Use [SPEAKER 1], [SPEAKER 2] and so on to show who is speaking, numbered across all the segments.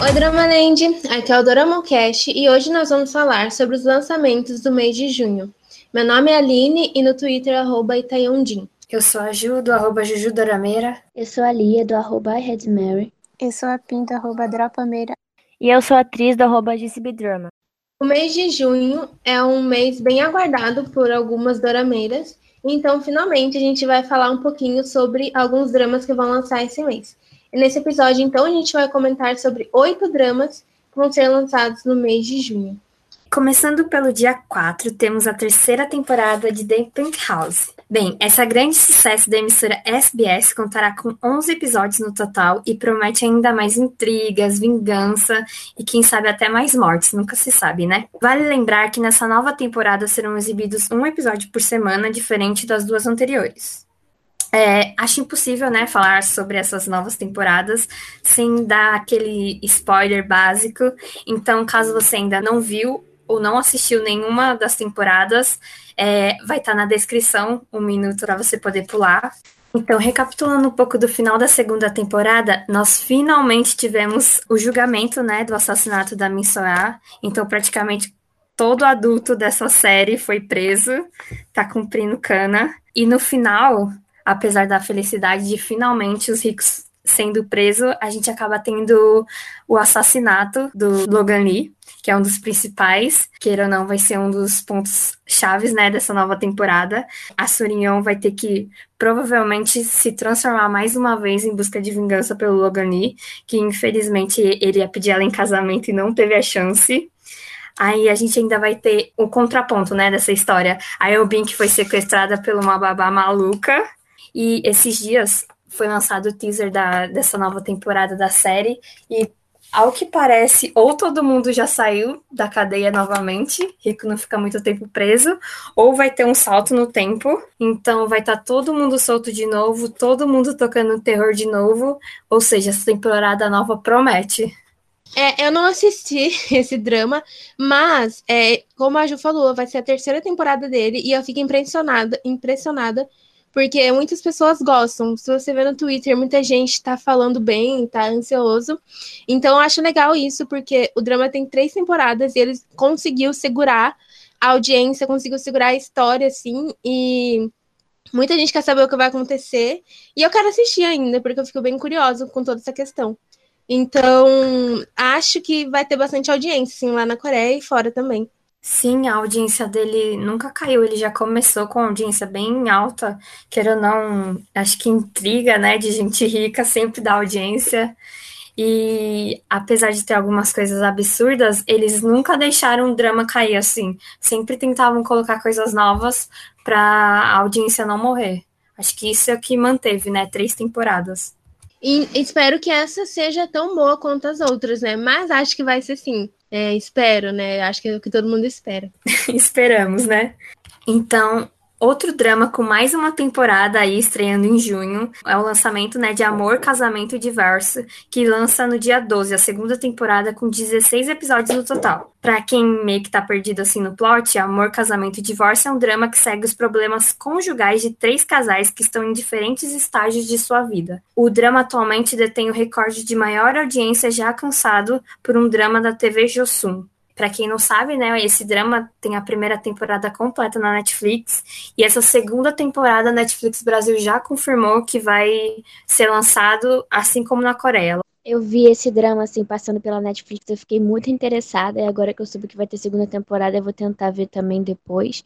[SPEAKER 1] Oi, Dramaland! Aqui é o Doramocast e hoje nós vamos falar sobre os lançamentos do mês de junho. Meu nome é Aline e no Twitter, arroba Itayondin.
[SPEAKER 2] Eu sou a Ju, do arroba Juju Dorameira.
[SPEAKER 3] Eu sou a Lia, do arroba Mary.
[SPEAKER 4] Eu sou a Pinto, arroba Dropameira.
[SPEAKER 5] E eu sou a atriz do arroba GCBDrama.
[SPEAKER 1] O mês de junho é um mês bem aguardado por algumas dorameiras, então finalmente a gente vai falar um pouquinho sobre alguns dramas que vão lançar esse mês. Nesse episódio, então, a gente vai comentar sobre oito dramas que vão ser lançados no mês de junho.
[SPEAKER 2] Começando pelo dia 4, temos a terceira temporada de The Pink House. Bem, essa grande sucesso da emissora SBS contará com 11 episódios no total e promete ainda mais intrigas, vingança e quem sabe até mais mortes, nunca se sabe, né? Vale lembrar que nessa nova temporada serão exibidos um episódio por semana, diferente das duas anteriores. É, acho impossível, né, falar sobre essas novas temporadas sem dar aquele spoiler básico. Então, caso você ainda não viu ou não assistiu nenhuma das temporadas, é, vai estar tá na descrição um minuto para você poder pular. Então, recapitulando um pouco do final da segunda temporada, nós finalmente tivemos o julgamento, né, do assassinato da Minsoa. Então, praticamente todo adulto dessa série foi preso, tá cumprindo cana. E no final, apesar da felicidade de finalmente os ricos sendo presos, a gente acaba tendo o assassinato do Logan Lee, que é um dos principais, queira ou não, vai ser um dos pontos chaves, né, dessa nova temporada. A Surion vai ter que provavelmente se transformar mais uma vez em busca de vingança pelo Logan Lee, que infelizmente ele ia pedir ela em casamento e não teve a chance. Aí a gente ainda vai ter o contraponto, né, dessa história. A Elbin, que foi sequestrada por uma babá maluca, e esses dias foi lançado o teaser da, dessa nova temporada da série, e ao que parece, ou todo mundo já saiu da cadeia novamente, Rico não fica muito tempo preso, ou vai ter um salto no tempo, então vai estar tá todo mundo solto de novo, todo mundo tocando terror de novo, ou seja, essa temporada nova promete.
[SPEAKER 1] É, eu não assisti esse drama, mas, é, como a Ju falou, vai ser a terceira temporada dele e eu fico impressionada, impressionada porque muitas pessoas gostam. Se você vê no Twitter, muita gente tá falando bem, tá ansioso. Então eu acho legal isso, porque o drama tem três temporadas e ele conseguiu segurar a audiência, conseguiu segurar a história, assim, e muita gente quer saber o que vai acontecer. E eu quero assistir ainda, porque eu fico bem curiosa com toda essa questão. Então, acho que vai ter bastante audiência, sim, lá na Coreia e fora também.
[SPEAKER 2] Sim, a audiência dele nunca caiu, ele já começou com audiência bem alta, queira ou não, acho que intriga, né, de gente rica sempre dá audiência. E apesar de ter algumas coisas absurdas, eles nunca deixaram o drama cair assim. Sempre tentavam colocar coisas novas para a audiência não morrer. Acho que isso é o que manteve, né, três temporadas.
[SPEAKER 1] E espero que essa seja tão boa quanto as outras, né? Mas acho que vai ser sim. É, espero, né? Acho que é o que todo mundo espera.
[SPEAKER 2] Esperamos, né? Então, Outro drama com mais uma temporada aí estreando em junho é o lançamento né, de Amor, Casamento e Divórcio, que lança no dia 12, a segunda temporada com 16 episódios no total. Pra quem meio que tá perdido assim no plot, Amor, Casamento e Divórcio é um drama que segue os problemas conjugais de três casais que estão em diferentes estágios de sua vida. O drama atualmente detém o recorde de maior audiência já alcançado por um drama da TV Josum. Para quem não sabe, né, esse drama tem a primeira temporada completa na Netflix e essa segunda temporada a Netflix Brasil já confirmou que vai ser lançado assim como na Coreia.
[SPEAKER 3] Eu vi esse drama assim passando pela Netflix, eu fiquei muito interessada e agora que eu soube que vai ter segunda temporada, eu vou tentar ver também depois,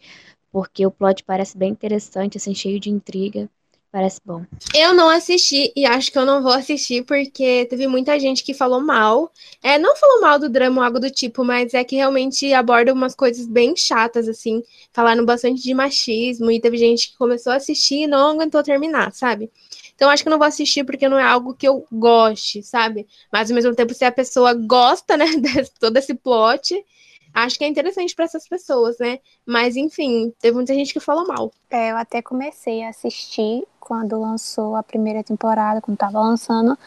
[SPEAKER 3] porque o plot parece bem interessante, assim, cheio de intriga. Parece bom.
[SPEAKER 1] Eu não assisti e acho que eu não vou assistir porque teve muita gente que falou mal. É, não falou mal do drama ou algo do tipo, mas é que realmente aborda umas coisas bem chatas, assim. Falaram bastante de machismo e teve gente que começou a assistir e não aguentou terminar, sabe? Então acho que eu não vou assistir porque não é algo que eu goste, sabe? Mas ao mesmo tempo, se a pessoa gosta, né, de todo esse plot, acho que é interessante para essas pessoas, né? Mas enfim, teve muita gente que falou mal.
[SPEAKER 4] É, eu até comecei a assistir quando lançou a primeira temporada, quando tava lançando,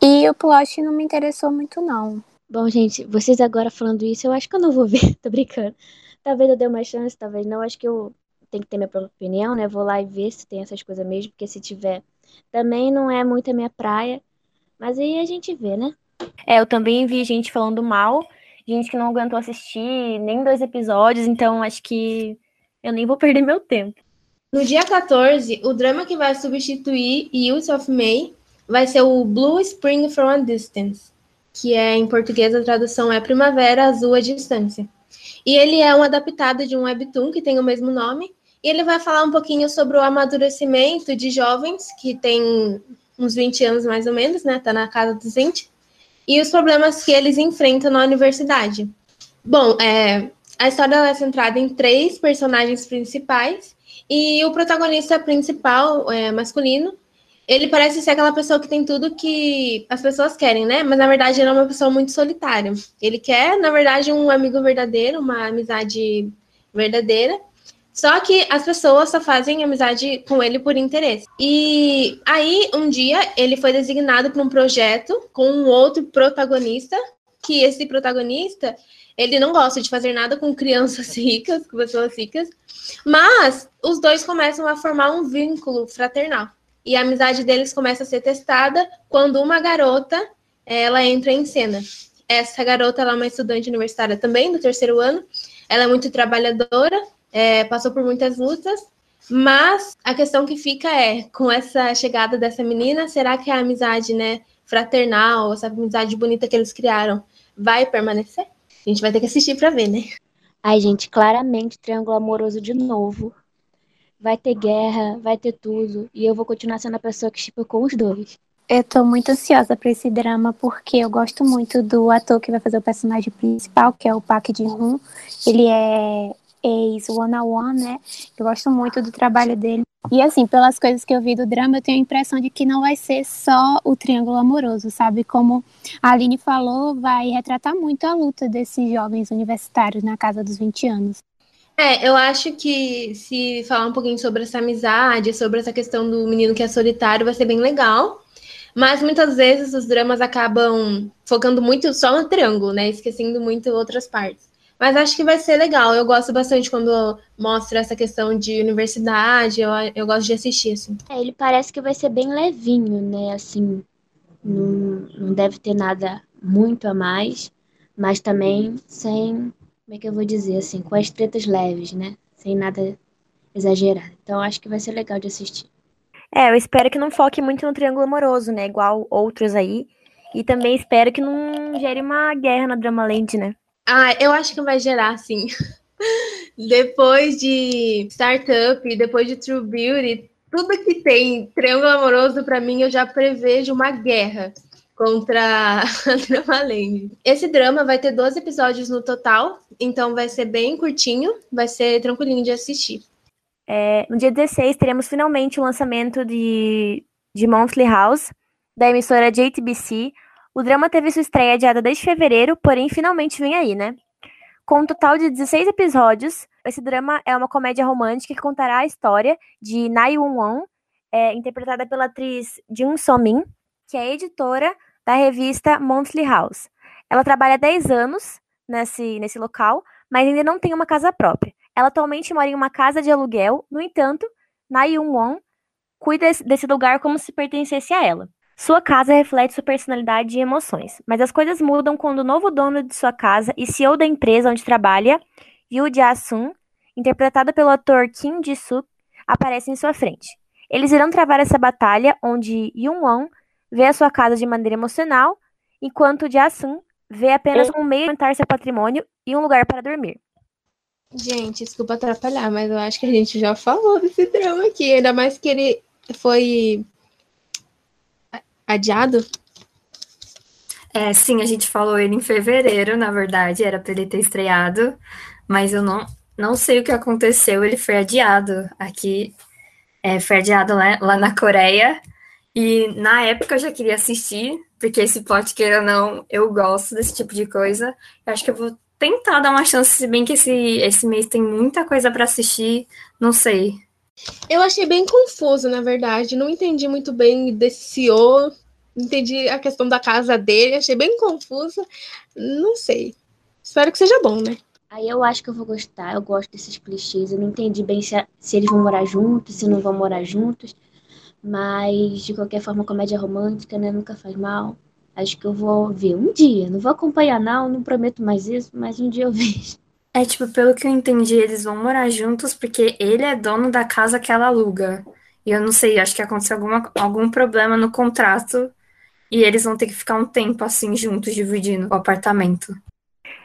[SPEAKER 4] e o plot não me interessou muito não.
[SPEAKER 3] Bom, gente, vocês agora falando isso, eu acho que eu não vou ver, tô brincando. Talvez eu dê uma chance, talvez não, acho que eu tenho que ter minha própria opinião, né? Vou lá e ver se tem essas coisas mesmo, porque se tiver, também não é muito a minha praia. Mas aí a gente vê, né?
[SPEAKER 5] É, eu também vi gente falando mal, gente que não aguentou assistir nem dois episódios, então acho que eu nem vou perder meu tempo.
[SPEAKER 1] No dia 14, o drama que vai substituir Youth of May vai ser o Blue Spring from a Distance, que é em português a tradução é Primavera Azul à Distância. E ele é um adaptado de um webtoon que tem o mesmo nome, e ele vai falar um pouquinho sobre o amadurecimento de jovens que têm uns 20 anos mais ou menos, né? Tá na casa dos 20, e os problemas que eles enfrentam na universidade. Bom, é, a história é centrada em três personagens principais, e o protagonista principal, é, masculino, ele parece ser aquela pessoa que tem tudo que as pessoas querem, né? Mas na verdade ele é uma pessoa muito solitária. Ele quer, na verdade, um amigo verdadeiro, uma amizade verdadeira. Só que as pessoas só fazem amizade com ele por interesse. E aí, um dia, ele foi designado para um projeto com um outro protagonista, que esse protagonista, ele não gosta de fazer nada com crianças ricas, com pessoas ricas, mas os dois começam a formar um vínculo fraternal. E a amizade deles começa a ser testada quando uma garota, ela entra em cena. Essa garota, ela é uma estudante universitária também, do terceiro ano. Ela é muito trabalhadora, é, passou por muitas lutas, mas a questão que fica é, com essa chegada dessa menina, será que a amizade, né, fraternal, essa amizade bonita que eles criaram, vai permanecer? A gente vai ter que assistir para ver, né?
[SPEAKER 3] Ai, gente, claramente triângulo amoroso de novo. Vai ter guerra, vai ter tudo, e eu vou continuar sendo a pessoa que chipa com os dois.
[SPEAKER 4] Eu tô muito ansiosa para esse drama porque eu gosto muito do ator que vai fazer o personagem principal, que é o Park Jin-hoon. Ele é ex One on One, né? Eu gosto muito do trabalho dele. E assim, pelas coisas que eu vi do drama, eu tenho a impressão de que não vai ser só o triângulo amoroso, sabe? Como a Aline falou, vai retratar muito a luta desses jovens universitários na casa dos 20 anos.
[SPEAKER 1] É, eu acho que se falar um pouquinho sobre essa amizade, sobre essa questão do menino que é solitário, vai ser bem legal. Mas muitas vezes os dramas acabam focando muito só no triângulo, né? Esquecendo muito outras partes. Mas acho que vai ser legal. Eu gosto bastante quando mostra essa questão de universidade. Eu, eu gosto de assistir, assim.
[SPEAKER 3] É, ele parece que vai ser bem levinho, né? Assim, não, não deve ter nada muito a mais, mas também sem, como é que eu vou dizer, assim, com as tretas leves, né? Sem nada exagerado. Então acho que vai ser legal de assistir.
[SPEAKER 5] É, eu espero que não foque muito no triângulo amoroso, né? Igual outros aí. E também espero que não gere uma guerra na Dramaland, né?
[SPEAKER 1] Ah, eu acho que vai gerar, sim. depois de Startup, depois de True Beauty, tudo que tem Triângulo Amoroso, para mim, eu já prevejo uma guerra contra a Dramaland. Esse drama vai ter 12 episódios no total, então vai ser bem curtinho, vai ser tranquilinho de assistir.
[SPEAKER 5] É, no dia 16, teremos finalmente o lançamento de, de Monthly House, da emissora JTBC, o drama teve sua estreia adiada desde fevereiro, porém finalmente vem aí, né? Com um total de 16 episódios, esse drama é uma comédia romântica que contará a história de Na Won, é, interpretada pela atriz Jung So-min, que é editora da revista Monthly House. Ela trabalha há 10 anos nesse, nesse local, mas ainda não tem uma casa própria. Ela atualmente mora em uma casa de aluguel, no entanto, Na Won cuida desse lugar como se pertencesse a ela. Sua casa reflete sua personalidade e emoções, mas as coisas mudam quando o novo dono de sua casa e CEO da empresa onde trabalha, Yoo Ja-sun, interpretado pelo ator Kim Ji-suk, aparece em sua frente. Eles irão travar essa batalha onde Yoon-won vê a sua casa de maneira emocional, enquanto Ja-sun vê apenas um meio de aumentar seu patrimônio e um lugar para dormir.
[SPEAKER 1] Gente, desculpa atrapalhar, mas eu acho que a gente já falou desse drama aqui, ainda mais que ele foi adiado?
[SPEAKER 2] É, sim, a gente falou ele em fevereiro, na verdade, era para ele ter estreado, mas eu não, não sei o que aconteceu, ele foi adiado aqui, é, foi adiado lá, lá na Coreia, e na época eu já queria assistir, porque esse plot, queira ou não, eu gosto desse tipo de coisa, eu acho que eu vou tentar dar uma chance, se bem que esse, esse mês tem muita coisa para assistir, não sei,
[SPEAKER 1] eu achei bem confuso, na verdade. Não entendi muito bem desse CEO. Entendi a questão da casa dele. Achei bem confusa. Não sei. Espero que seja bom, né?
[SPEAKER 3] Aí eu acho que eu vou gostar. Eu gosto desses clichês. Eu não entendi bem se, se eles vão morar juntos, se não vão morar juntos. Mas, de qualquer forma, comédia romântica, né? Nunca faz mal. Acho que eu vou ver um dia. Não vou acompanhar, não, não prometo mais isso, mas um dia eu vejo.
[SPEAKER 2] É tipo, pelo que eu entendi, eles vão morar juntos porque ele é dono da casa que ela aluga. E eu não sei, acho que aconteceu alguma, algum problema no contrato e eles vão ter que ficar um tempo assim juntos, dividindo o apartamento.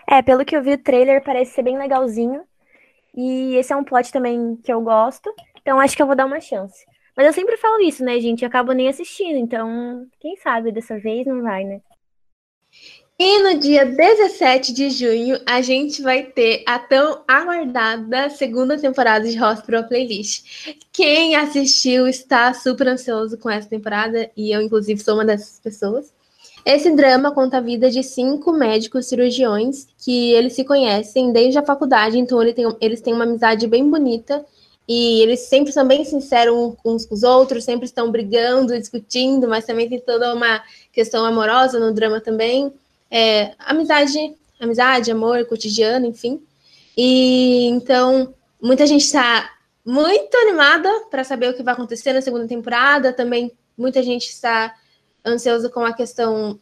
[SPEAKER 5] É, pelo que eu vi, o trailer parece ser bem legalzinho. E esse é um plot também que eu gosto. Então acho que eu vou dar uma chance. Mas eu sempre falo isso, né, gente? Eu acabo nem assistindo. Então, quem sabe dessa vez não vai, né?
[SPEAKER 1] E no dia 17 de junho, a gente vai ter a tão aguardada segunda temporada de Hospital Playlist. Quem assistiu está super ansioso com essa temporada, e eu, inclusive, sou uma dessas pessoas. Esse drama conta a vida de cinco médicos cirurgiões que eles se conhecem desde a faculdade, então eles têm uma amizade bem bonita e eles sempre são bem sinceros uns com os outros, sempre estão brigando, discutindo, mas também tem toda uma questão amorosa no drama também. É, amizade, amizade, amor, cotidiano, enfim. E então muita gente está muito animada para saber o que vai acontecer na segunda temporada. Também muita gente está ansiosa com a questão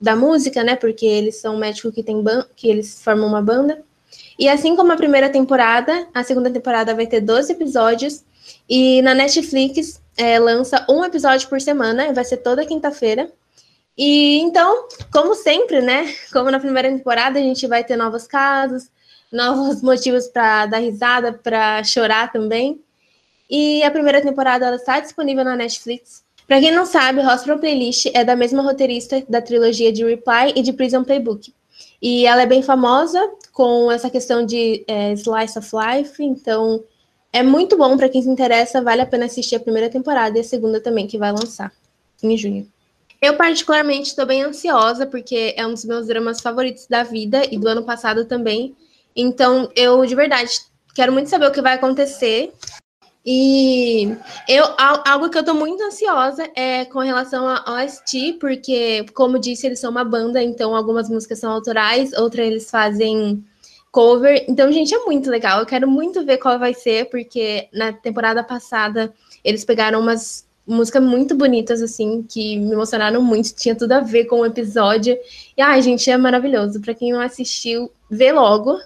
[SPEAKER 1] da música, né? Porque eles são médicos que tem que eles formam uma banda. E assim como a primeira temporada, a segunda temporada vai ter 12 episódios. E na Netflix é, lança um episódio por semana, vai ser toda quinta-feira. E então, como sempre, né? Como na primeira temporada, a gente vai ter novos casos, novos motivos para dar risada, para chorar também. E a primeira temporada ela está disponível na Netflix. Para quem não sabe, Hospital Playlist é da mesma roteirista da trilogia de Reply e de Prison Playbook. E ela é bem famosa com essa questão de é, slice of life, então é muito bom para quem se interessa, vale a pena assistir a primeira temporada e a segunda também, que vai lançar em junho. Eu, particularmente, estou bem ansiosa, porque é um dos meus dramas favoritos da vida e do ano passado também. Então, eu, de verdade, quero muito saber o que vai acontecer. E eu, algo que eu tô muito ansiosa é com relação a OST, porque, como disse, eles são uma banda, então algumas músicas são autorais, outras eles fazem cover. Então, gente, é muito legal. Eu quero muito ver qual vai ser, porque na temporada passada eles pegaram umas músicas muito bonitas, assim, que me emocionaram muito, tinha tudo a ver com o episódio. E, ai, gente, é maravilhoso. Para quem não assistiu, vê logo,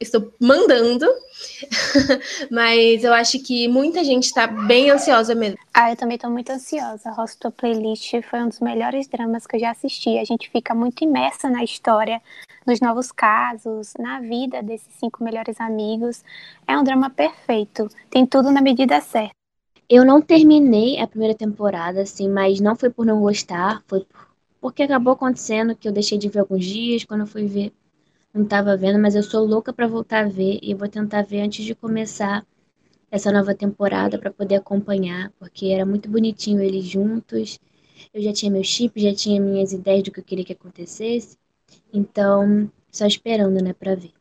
[SPEAKER 1] estou mandando, mas eu acho que muita gente está bem ansiosa mesmo.
[SPEAKER 4] Ah, eu também estou muito ansiosa. Hospital Playlist foi um dos melhores dramas que eu já assisti. A gente fica muito imersa na história, nos novos casos, na vida desses cinco melhores amigos. É um drama perfeito. Tem tudo na medida certa.
[SPEAKER 3] Eu não terminei a primeira temporada, assim, mas não foi por não gostar, foi porque acabou acontecendo que eu deixei de ver alguns dias, quando eu fui ver não estava vendo, mas eu sou louca para voltar a ver e vou tentar ver antes de começar essa nova temporada para poder acompanhar, porque era muito bonitinho eles juntos. Eu já tinha meu chip, já tinha minhas ideias do que eu queria que acontecesse. Então, só esperando, né, para ver.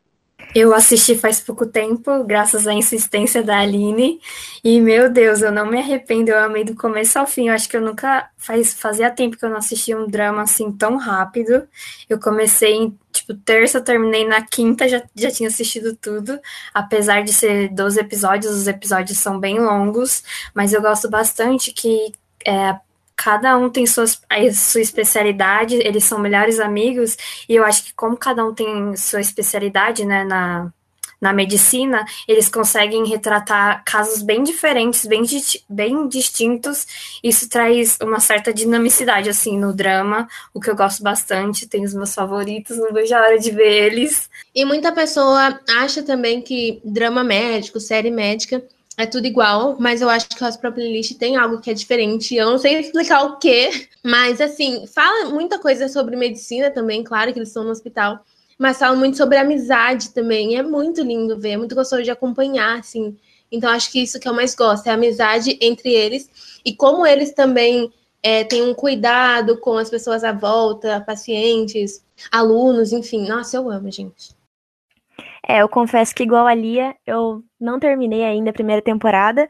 [SPEAKER 2] Eu assisti faz pouco tempo, graças à insistência da Aline, e meu Deus, eu não me arrependo, eu amei do começo ao fim. Eu acho que eu nunca faz, fazia tempo que eu não assistia um drama assim tão rápido. Eu comecei em tipo terça, terminei na quinta, já, já tinha assistido tudo. Apesar de ser 12 episódios, os episódios são bem longos, mas eu gosto bastante que é, cada um tem suas, a sua especialidade, eles são melhores amigos, e eu acho que como cada um tem sua especialidade, né, na, na medicina, eles conseguem retratar casos bem diferentes, bem, bem distintos. Isso traz uma certa dinamicidade, assim, no drama, o que eu gosto bastante. Tem os meus favoritos, não vejo a hora de ver eles.
[SPEAKER 1] E muita pessoa acha também que drama médico, série médica, é tudo igual, mas eu acho que o Hospital Playlist tem algo que é diferente. Eu não sei explicar o quê, mas assim, fala muita coisa sobre medicina também, claro que eles estão no hospital, mas fala muito sobre amizade também. é muito lindo ver, é muito gostoso de acompanhar, assim. Então, acho que isso que eu mais gosto, é a amizade entre eles e como eles também é, têm um cuidado com as pessoas à volta, pacientes, alunos, enfim. Nossa, eu amo, gente.
[SPEAKER 5] É, eu confesso que igual a Lia, eu não terminei ainda a primeira temporada.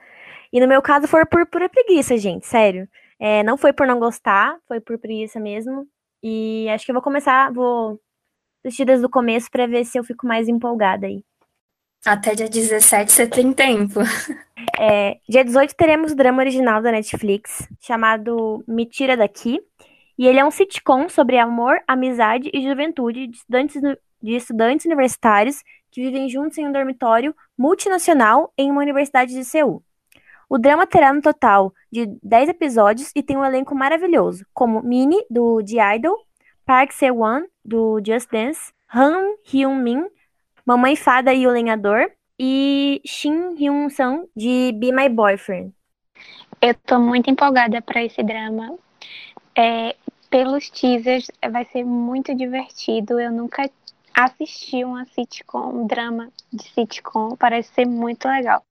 [SPEAKER 5] E no meu caso foi por pura preguiça, gente, sério. É, não foi por não gostar, foi por preguiça mesmo. E acho que eu vou começar, vou assistir desde o começo para ver se eu fico mais empolgada aí.
[SPEAKER 2] Até dia 17 você tem tempo.
[SPEAKER 5] É, dia 18 teremos o drama original da Netflix, chamado Me Tira Daqui. E ele é um sitcom sobre amor, amizade e juventude de estudantes, de estudantes universitários que vivem juntos em um dormitório multinacional em uma universidade de Seul. O drama terá no total de 10 episódios e tem um elenco maravilhoso, como Minnie, do The Idol, Park Se-won, do Just Dance, Han Hyun-min, Mamãe Fada e o Lenhador, e Shin Hyun-sung, de Be My Boyfriend.
[SPEAKER 4] Eu tô muito empolgada para esse drama. É, pelos teasers, vai ser muito divertido. Eu nunca assisti uma sitcom, um drama de sitcom. Parece ser muito legal.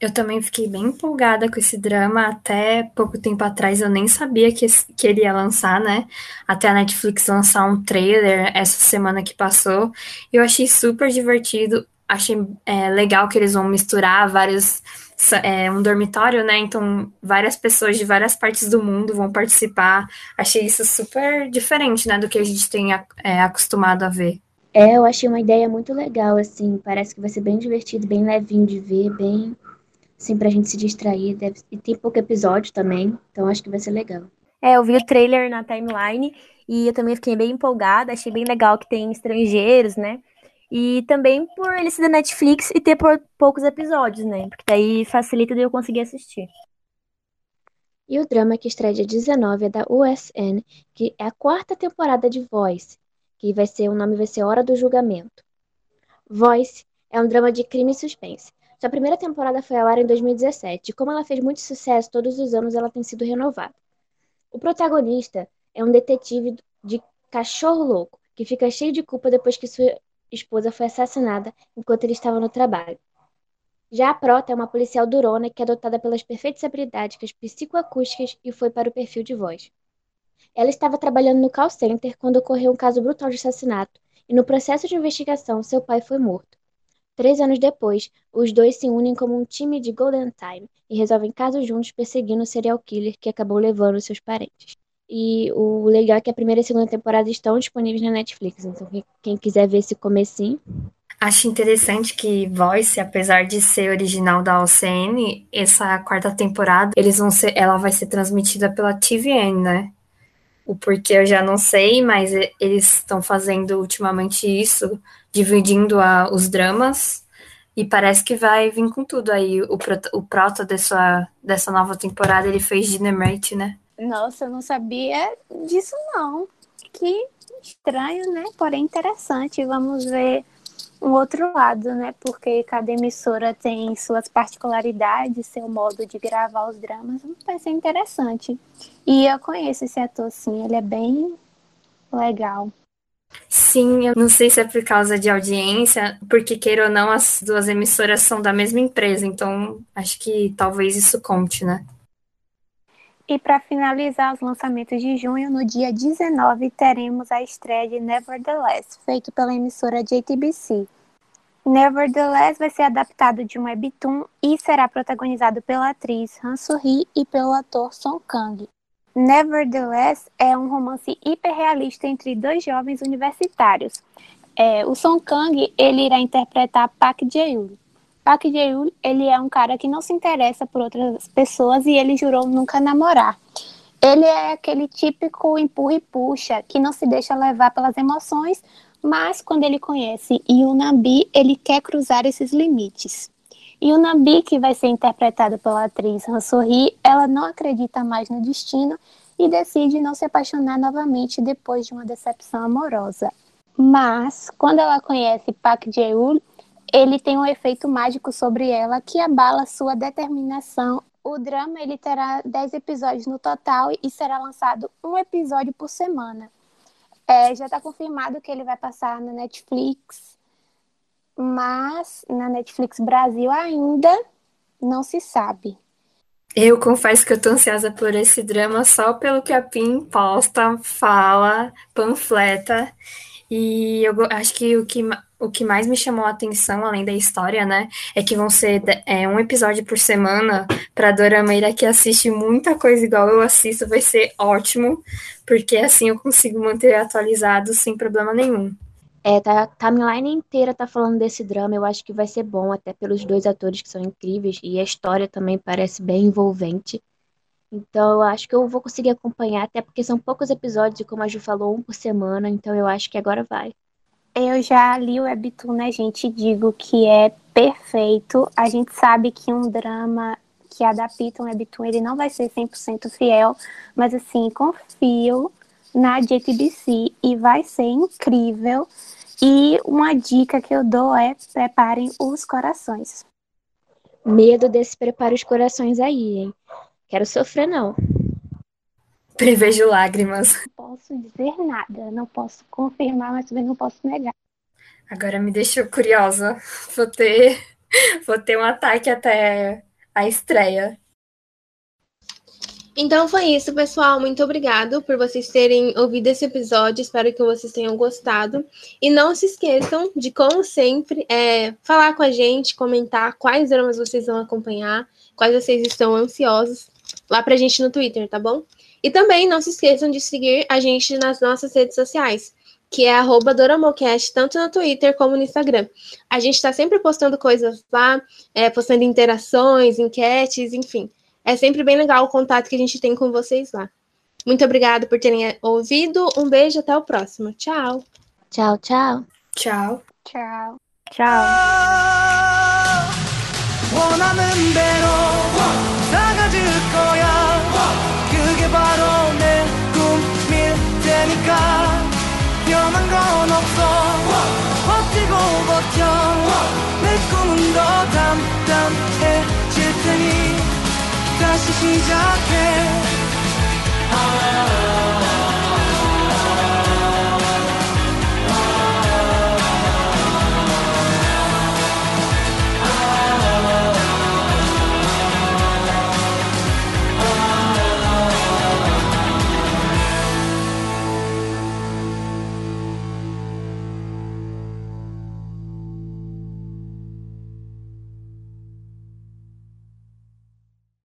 [SPEAKER 2] Eu também fiquei bem empolgada com esse drama. Até pouco tempo atrás eu nem sabia que, que ele ia lançar, né? Até a Netflix lançar um trailer essa semana que passou. Eu achei super divertido. Achei é, legal que eles vão misturar vários. É, um dormitório, né? Então, várias pessoas de várias partes do mundo vão participar. Achei isso super diferente, né? Do que a gente tem é, acostumado a ver.
[SPEAKER 3] É, eu achei uma ideia muito legal, assim. Parece que vai ser bem divertido, bem levinho de ver, bem assim, pra gente se distrair. Deve... E tem pouco episódio também, então acho que vai ser legal.
[SPEAKER 5] É, eu vi o trailer na timeline e eu também fiquei bem empolgada, achei bem legal que tem estrangeiros, né? E também por ele ser da Netflix e ter por poucos episódios, né? Porque daí facilita de eu conseguir assistir.
[SPEAKER 3] E o drama que estreia dia 19 é da USN, que é a quarta temporada de Voice, que vai ser, o nome vai ser Hora do Julgamento. Voice é um drama de crime e suspense. Sua primeira temporada foi ao ar em 2017, e como ela fez muito sucesso todos os anos, ela tem sido renovada. O protagonista é um detetive de cachorro louco, que fica cheio de culpa depois que sua esposa foi assassinada enquanto ele estava no trabalho. Já a Prota é uma policial durona que é dotada pelas perfeitas habilidades psicoacústicas e foi para o perfil de voz. Ela estava trabalhando no call center quando ocorreu um caso brutal de assassinato, e no processo de investigação seu pai foi morto. Três anos depois, os dois se unem como um time de Golden Time e resolvem casos juntos perseguindo o serial killer que acabou levando seus parentes. E o legal é que a primeira e segunda temporada estão disponíveis na Netflix, então quem quiser ver esse comecinho.
[SPEAKER 2] Acho interessante que Voice, apesar de ser original da OCN, essa quarta temporada, eles vão ser, ela vai ser transmitida pela TVN, né? O porquê eu já não sei, mas eles estão fazendo ultimamente isso dividindo a, os dramas. E parece que vai vir com tudo aí. O, o prota dessa, dessa nova temporada, ele fez Dynamite, né?
[SPEAKER 4] Nossa, eu não sabia disso não. Que estranho, né? Porém interessante. Vamos ver um outro lado, né? Porque cada emissora tem suas particularidades, seu modo de gravar os dramas. Vai ser interessante. E eu conheço esse ator, sim. Ele é bem legal.
[SPEAKER 2] Sim, eu não sei se é por causa de audiência, porque queira ou não, as duas emissoras são da mesma empresa, então acho que talvez isso conte, né?
[SPEAKER 4] E para finalizar os lançamentos de junho, no dia 19 teremos a estreia de Nevertheless, feito pela emissora JTBC. Nevertheless vai ser adaptado de um webtoon e será protagonizado pela atriz Han Soo-hee e pelo ator Song Kang. Nevertheless é um romance hiperrealista entre dois jovens universitários. É, o Song Kang ele irá interpretar Park Jae-yoon. Park Jae-yoon ele é um cara que não se interessa por outras pessoas e ele jurou nunca namorar. Ele é aquele típico empurra e puxa, que não se deixa levar pelas emoções, mas quando ele conhece Yunabi, ele quer cruzar esses limites. O Nabi, que vai ser interpretado pela atriz Han Sorri, ela não acredita mais no destino e decide não se apaixonar novamente depois de uma decepção amorosa. Mas, quando ela conhece Park Jae-woo, ele tem um efeito mágico sobre ela que abala sua determinação. O drama ele terá 10 episódios no total e será lançado um episódio por semana. É, já está confirmado que ele vai passar na Netflix mas na Netflix Brasil ainda não se sabe.
[SPEAKER 2] Eu confesso que eu tô ansiosa por esse drama só pelo que a Pim posta, fala, panfleta. E eu acho que o que, o que mais me chamou a atenção, além da história, né, é que vão ser é, um episódio por semana para Dora Meira que assiste muita coisa igual eu assisto, vai ser ótimo, porque assim eu consigo manter atualizado sem problema nenhum.
[SPEAKER 3] É, tá, a timeline inteira tá falando desse drama, eu acho que vai ser bom, até pelos dois atores que são incríveis, e a história também parece bem envolvente. Então eu acho que eu vou conseguir acompanhar, até porque são poucos episódios, e como a Ju falou, um por semana, então eu acho que agora vai.
[SPEAKER 4] Eu já li o Webtoon, né, gente? Digo que é perfeito. A gente sabe que um drama que adapta um Webtoon, ele não vai ser 100% fiel, mas assim, confio na JTBC e vai ser incrível. E uma dica que eu dou é preparem os corações.
[SPEAKER 3] Medo desse prepara os corações aí, hein? Quero sofrer, não.
[SPEAKER 2] Prevejo lágrimas.
[SPEAKER 4] Não posso dizer nada, não posso confirmar, mas também não posso negar.
[SPEAKER 2] Agora me deixou curiosa. Vou ter, vou ter um ataque até a estreia.
[SPEAKER 1] Então foi isso, pessoal. Muito obrigado por vocês terem ouvido esse episódio. Espero que vocês tenham gostado. E não se esqueçam de, como sempre, é, falar com a gente, comentar quais dramas vocês vão acompanhar, quais vocês estão ansiosos lá pra gente no Twitter, tá bom? E também não se esqueçam de seguir a gente nas nossas redes sociais, que é arroba Doramocast, tanto no Twitter como no Instagram. A gente está sempre postando coisas lá, é, postando interações, enquetes, enfim. É sempre bem legal o contato que a gente tem com vocês lá. Muito obrigada por terem ouvido. Um beijo, até o próximo. Tchau.
[SPEAKER 3] Tchau, tchau.
[SPEAKER 2] Tchau.
[SPEAKER 4] Tchau.
[SPEAKER 5] Tchau.
[SPEAKER 6] 내 꿈은 더 담담해질 테니 다시 시작해. 아